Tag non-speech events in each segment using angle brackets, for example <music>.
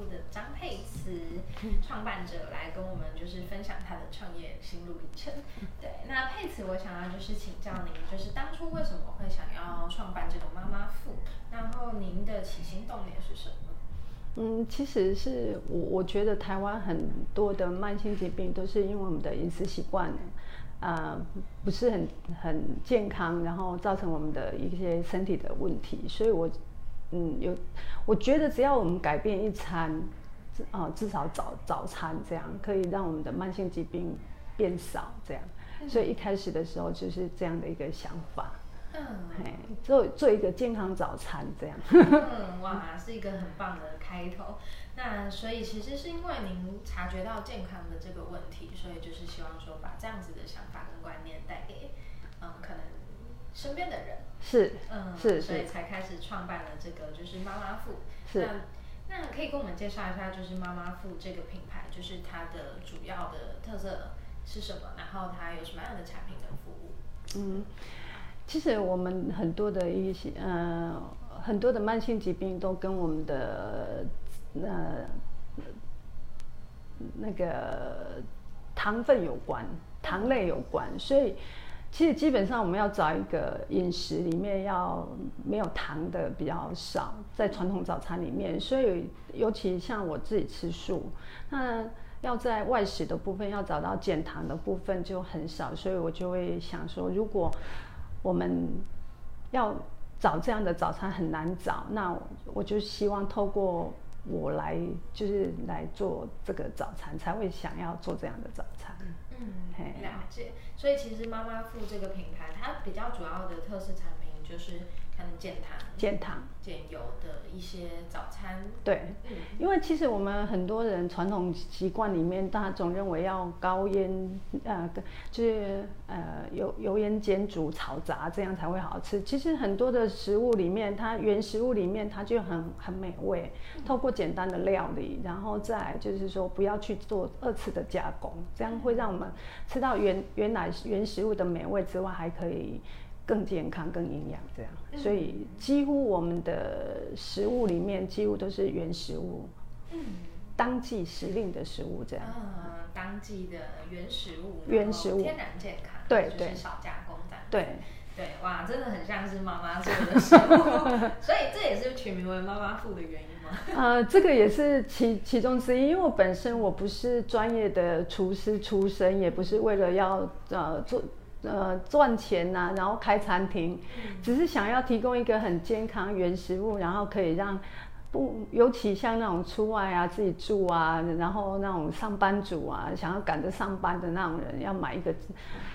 富的张佩慈创办者来跟我们就是分享他的创业心路历程。对，那佩慈，我想要就是请教您，就是当初为什么会想要创办这个妈妈富？然后您的起心动念是什么？嗯，其实是我我觉得台湾很多的慢性疾病都是因为我们的饮食习惯，啊、呃，不是很很健康，然后造成我们的一些身体的问题。所以我，嗯，有我觉得只要我们改变一餐，啊、呃，至少早早餐这样，可以让我们的慢性疾病变少，这样。所以一开始的时候就是这样的一个想法。嗯，嘿，做做一个健康早餐这样。嗯，哇，是一个很棒的开头。那所以其实是因为您察觉到健康的这个问题，所以就是希望说把这样子的想法跟观念带给嗯可能身边的人。是，嗯，是，所以才开始创办了这个就是妈妈富。是。那那可以跟我们介绍一下，就是妈妈富这个品牌，就是它的主要的特色是什么？然后它有什么样的产品跟服务？嗯。其实我们很多的一些呃很多的慢性疾病都跟我们的呃那个糖分有关，糖类有关，所以其实基本上我们要找一个饮食里面要没有糖的比较少，在传统早餐里面，所以尤其像我自己吃素，那要在外食的部分要找到减糖的部分就很少，所以我就会想说如果。我们要找这样的早餐很难找，那我就希望透过我来，就是来做这个早餐，才会想要做这样的早餐。嗯，了解。所以其实妈妈富这个品牌，它比较主要的特色产品就是。减糖、减糖、减油的一些早餐。对，嗯，因为其实我们很多人传统习惯里面，大家总认为要高烟，呃，就是呃油油烟煎煮炒炸这样才会好吃。其实很多的食物里面，它原食物里面它就很很美味。透过简单的料理，然后再就是说不要去做二次的加工，这样会让我们吃到原原来原食物的美味之外，还可以。更健康、更营养，这样，所以几乎我们的食物里面几乎都是原食物，嗯，当季时令的食物，这样，嗯，当季的原食物，原食物，天然健康，对对，少加工的，对。对，哇，真的很像是妈妈做的食物，<laughs> 所以这也是取名为妈妈富的原因吗？呃，这个也是其其中之一，因为我本身我不是专业的厨师出身，也不是为了要呃做。呃，赚钱呐、啊，然后开餐厅，只是想要提供一个很健康原食物，然后可以让不，尤其像那种出外啊，自己住啊，然后那种上班族啊，想要赶着上班的那种人，要买一个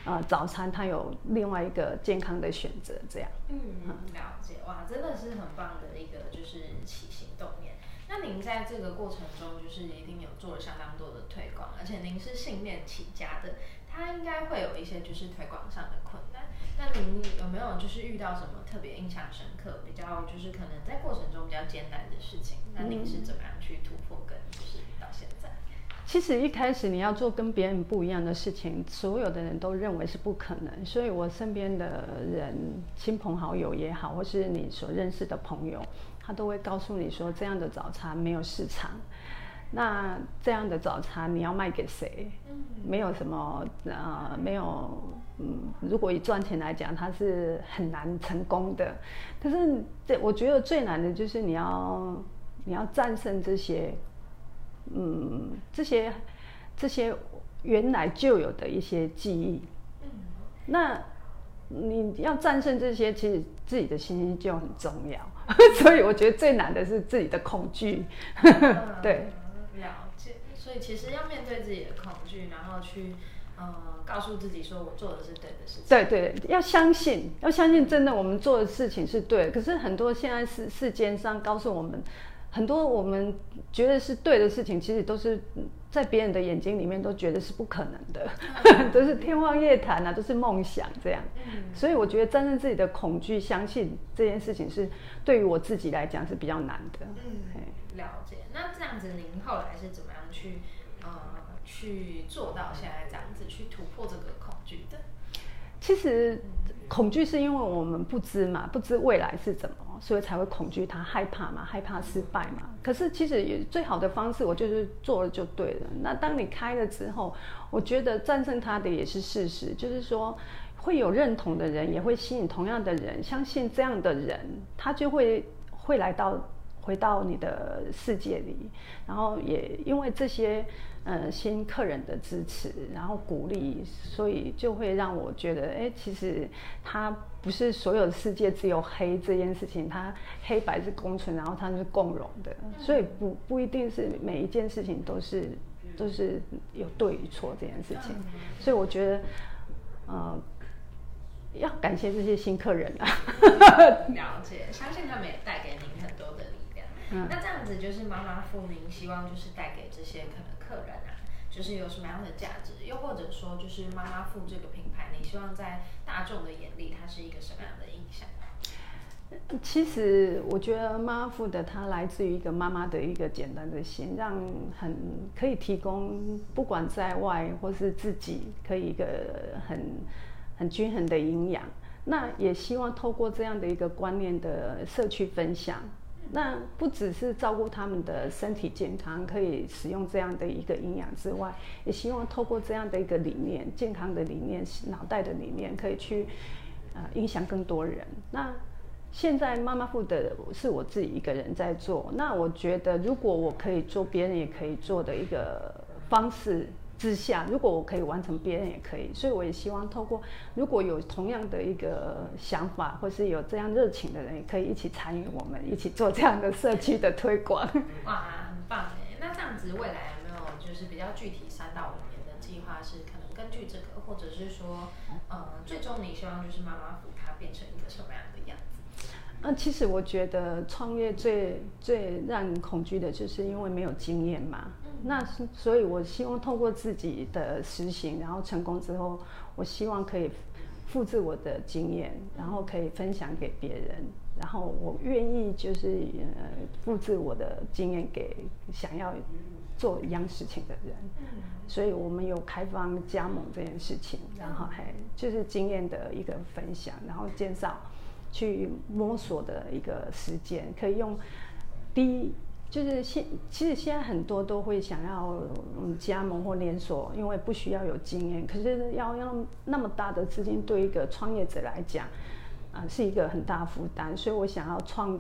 呃早餐，他有另外一个健康的选择，这样。嗯，了解，哇，真的是很棒的一个就是起行动念。那您在这个过程中，就是一定有做了相当多的推广，而且您是信念起家的。他应该会有一些就是推广上的困难，那您有没有就是遇到什么特别印象深刻、比较就是可能在过程中比较艰难的事情？那您是怎么样去突破跟就是到现在？其实一开始你要做跟别人不一样的事情，所有的人都认为是不可能，所以我身边的人、亲朋好友也好，或是你所认识的朋友，他都会告诉你说，这样的早餐没有市场。那这样的早餐你要卖给谁？没有什么呃，没有嗯，如果以赚钱来讲，它是很难成功的。可是这我觉得最难的就是你要你要战胜这些嗯这些这些原来就有的一些记忆。那你要战胜这些，其实自己的信心就很重要。<laughs> 所以我觉得最难的是自己的恐惧。<laughs> 对。其实要面对自己的恐惧，然后去，呃，告诉自己说我做的是对的事情。对对，要相信，要相信真的我们做的事情是对的。可是很多现在世世间上告诉我们很多我们觉得是对的事情，其实都是在别人的眼睛里面都觉得是不可能的，嗯、<laughs> 都是天方夜谭啊，都是梦想这样。嗯、所以我觉得战胜自己的恐惧，相信这件事情是对于我自己来讲是比较难的。嗯，嘿了解。那这样子，您后来是怎么样去呃去做到现在这样子去突破这个恐惧的？其实恐惧是因为我们不知嘛，不知未来是怎么，所以才会恐惧它，害怕嘛，害怕失败嘛。可是其实也最好的方式，我就是做了就对了。那当你开了之后，我觉得战胜它的也是事实，就是说会有认同的人，也会吸引同样的人，相信这样的人，他就会会来到。回到你的世界里，然后也因为这些呃新客人的支持，然后鼓励，所以就会让我觉得，哎，其实它不是所有的世界只有黑这件事情，它黑白是共存，然后它是共荣的，所以不不一定是每一件事情都是都是有对与错这件事情，所以我觉得，呃。要感谢这些新客人啊，<laughs> 了解，相信他们也带给你。嗯，那这样子就是妈妈富，您希望就是带给这些可能客人啊，就是有什么样的价值？又或者说，就是妈妈富这个品牌，你希望在大众的眼里，它是一个什么样的印象？其实我觉得妈妈富的它来自于一个妈妈的一个简单的心，让很可以提供，不管在外或是自己，可以一个很。很均衡的营养，那也希望透过这样的一个观念的社区分享，那不只是照顾他们的身体健康，可以使用这样的一个营养之外，也希望透过这样的一个理念，健康的理念，脑袋的理念，可以去呃影响更多人。那现在妈妈富的是我自己一个人在做，那我觉得如果我可以做，别人也可以做的一个方式。之下，如果我可以完成，别人也可以，所以我也希望透过，如果有同样的一个想法，或是有这样热情的人，也可以一起参与，我们一起做这样的社区的推广。<laughs> 哇，很棒哎！那这样子未来有没有就是比较具体三到五年的计划？是可能根据这个，或者是说，呃，最终你希望就是妈妈服它变成一个什么样的样子？那其实我觉得创业最最让人恐惧的就是因为没有经验嘛。那，所以我希望透过自己的实行，然后成功之后，我希望可以复制我的经验，然后可以分享给别人，然后我愿意就是呃复制我的经验给想要做一样事情的人。所以我们有开放加盟这件事情，然后还就是经验的一个分享，然后介绍去摸索的一个时间，可以用第一。就是现其实现在很多都会想要嗯加盟或连锁，因为不需要有经验。可是要用那么大的资金，对一个创业者来讲，啊是一个很大负担。所以我想要创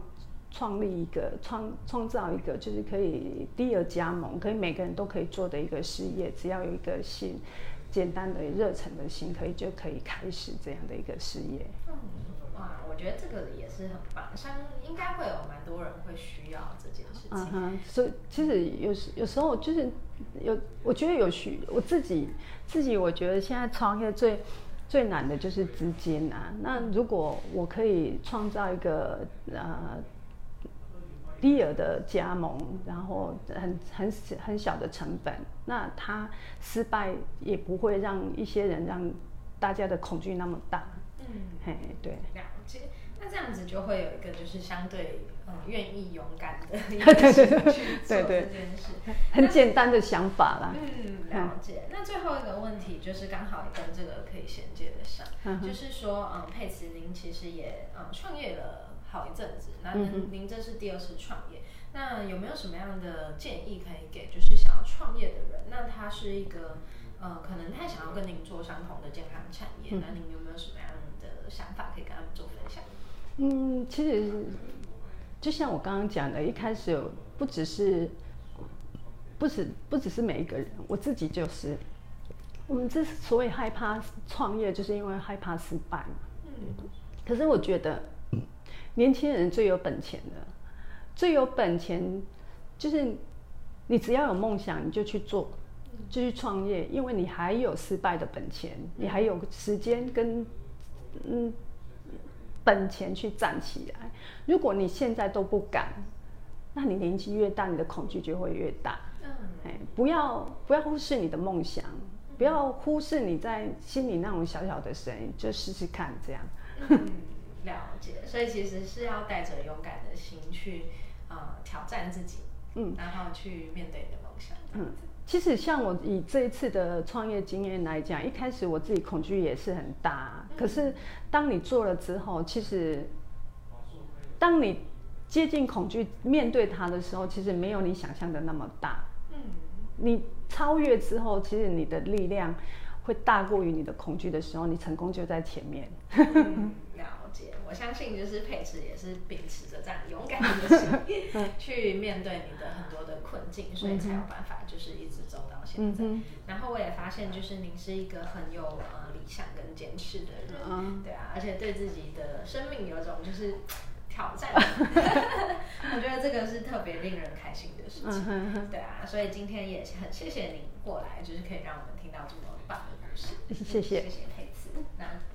创立一个创创造一个，就是可以低额加盟，可以每个人都可以做的一个事业，只要有一个心，简单的热忱的心，可以就可以开始这样的一个事业。哇，我觉得这个也是很棒，像应该会有蛮多人会需要这件事情。嗯哼，所以其实有时有时候就是有，我觉得有需我自己自己，我觉得现在创业最最难的就是资金啊。那如果我可以创造一个呃低额的加盟，然后很很很小的成本，那它失败也不会让一些人让大家的恐惧那么大。嗯，嘿，对，了解。那这样子就会有一个就是相对嗯愿意勇敢的一个心去做这件事，<laughs> 很简单的想法啦。嗯，了解。嗯、那最后一个问题就是刚好也跟这个可以衔接得上，嗯、就是说嗯佩慈您其实也嗯创业了好一阵子，那您您这是第二次创业，那有没有什么样的建议可以给就是想要创业的人？那他是一个呃可能他想要跟您做相同的健康产业，嗯、那您有没有什么样？想法可以跟他们做分享。嗯，其实就像我刚刚讲的，一开始有不只是，不止不只是每一个人，我自己就是，我们之所以害怕创业，就是因为害怕失败嘛。嗯。可是我觉得，年轻人最有本钱的，最有本钱就是你只要有梦想，你就去做，就去创业，因为你还有失败的本钱，你还有时间跟。嗯，本钱去站起来。如果你现在都不敢，那你年纪越大，你的恐惧就会越大。嗯，哎，不要不要忽视你的梦想，不要忽视你在心里那种小小的声音，就试试看这样。嗯，了解。所以其实是要带着勇敢的心去，呃，挑战自己，嗯，然后去面对你的梦想。嗯，其实像我以这一次的创业经验来讲，一开始我自己恐惧也是很大，可是当你做了之后，其实当你接近恐惧，面对它的时候，其实没有你想象的那么大。嗯，你超越之后，其实你的力量会大过于你的恐惧的时候，你成功就在前面。解，我相信就是佩慈也是秉持着这样勇敢的心 <laughs> 去面对你的很多的困境，所以才有办法就是一直走到现在。嗯、然后我也发现，就是您是一个很有呃理想跟坚持的人，嗯、对啊，而且对自己的生命有一种就是。挑战，<laughs> 我觉得这个是特别令人开心的事情，对啊，所以今天也很谢谢您过来，就是可以让我们听到这么棒的故事，谢谢，谢谢佩慈，那